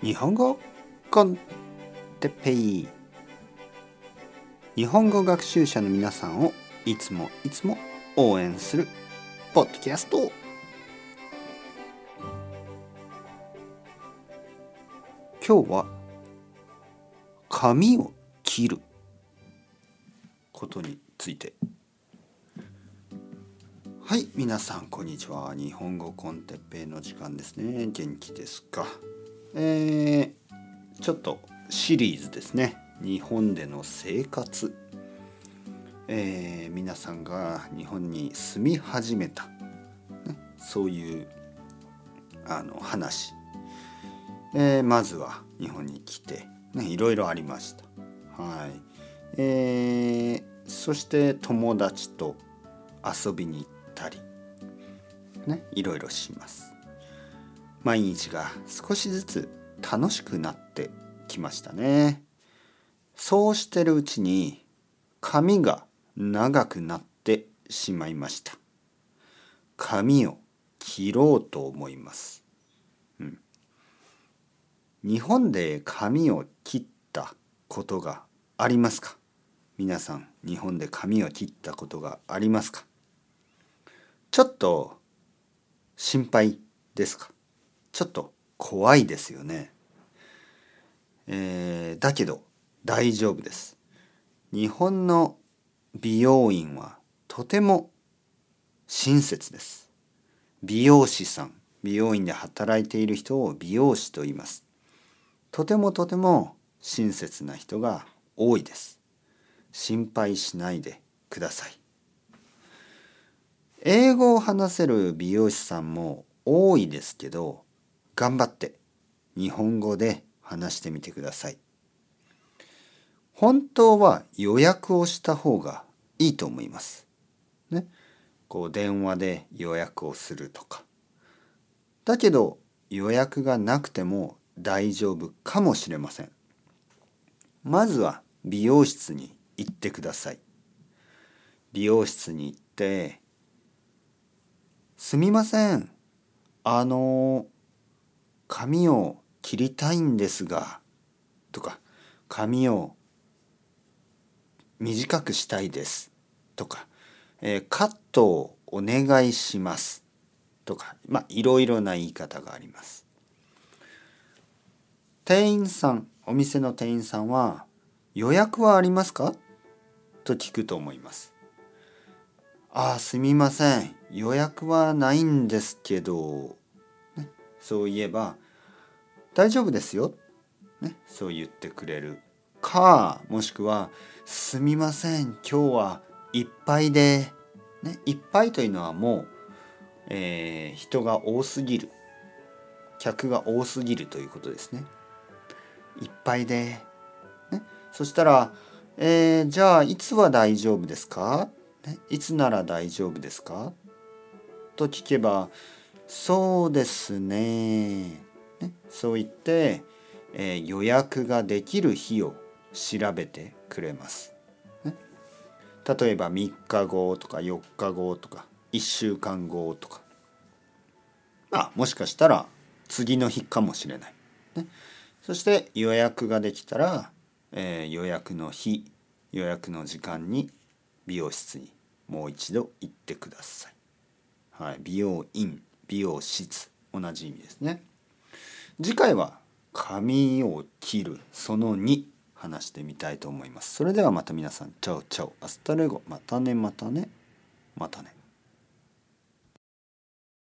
日本語コンテペイ。日本語学習者の皆さんをいつもいつも応援するポッドキャスト。今日は髪を切ることについて。はい皆さんこんにちは。日本語コンテッペイの時間ですね。元気ですか？えー、ちょっとシリーズですね。日本での生活、えー、皆さんが日本に住み始めた、ね、そういうあの話、えー、まずは日本に来て、ね、いろいろありました。はい。えー、そして友達と遊びに行ったり。ねいろいろします。毎日が少しずつ楽しくなってきましたね。そうしてるうちに髪が長くなってしまいました。髪を切ろうと思います、うん、日本で髪を切ったことがありますか？皆さん日本で髪を切ったことがありますか？ちょっと心配ですか？ちょっと怖いですよね。えー、だけど大丈夫です。日本の美容院はとても親切です。美容師さん、美容院で働いている人を美容師と言います。とてもとても親切な人が多いです。心配しないでください。英語を話せる美容師さんも多いですけど、頑張って日本語で話してみてください。本当は予約をした方がいいと思います。ね。こう電話で予約をするとか。だけど予約がなくても大丈夫かもしれません。まずは美容室に行ってください。美容室に行って「すみませんあの髪を切りたいんですが」とか「髪を短くしたいです」とか、えー、カットをお願いします」とかまあいろいろな言い方があります。店員さんお店の店員さんは「予約はありますか?」と聞くと思います。ああすみません予約はないんですけどねそういえば「大丈夫ですよ」ね、そう言ってくれるかもしくは「すみません今日はいっぱいで」ね、いっぱいというのはもう、えー、人が多すぎる。客が多すぎるということですね。いっぱいで、ね、そしたら、えー、じゃあいつは大丈夫ですか、ね、いつなら大丈夫ですか？と聞けばそうですね。ねそう言って、えー、予約ができる日を調べてくれます。ね、例えば3日後とか4日後とか1週間後とかあもしかしたら次の日かもしれない。ね、そして予約ができたら、えー、予約の日予約の時間に美容室にもう一度行ってください。はい、美容院美容室同じ意味ですね次回は髪を切る。その2話してみたいと思います。それではまた皆さん。 Ciao ciao。Hasta luego。またね。またね。またね。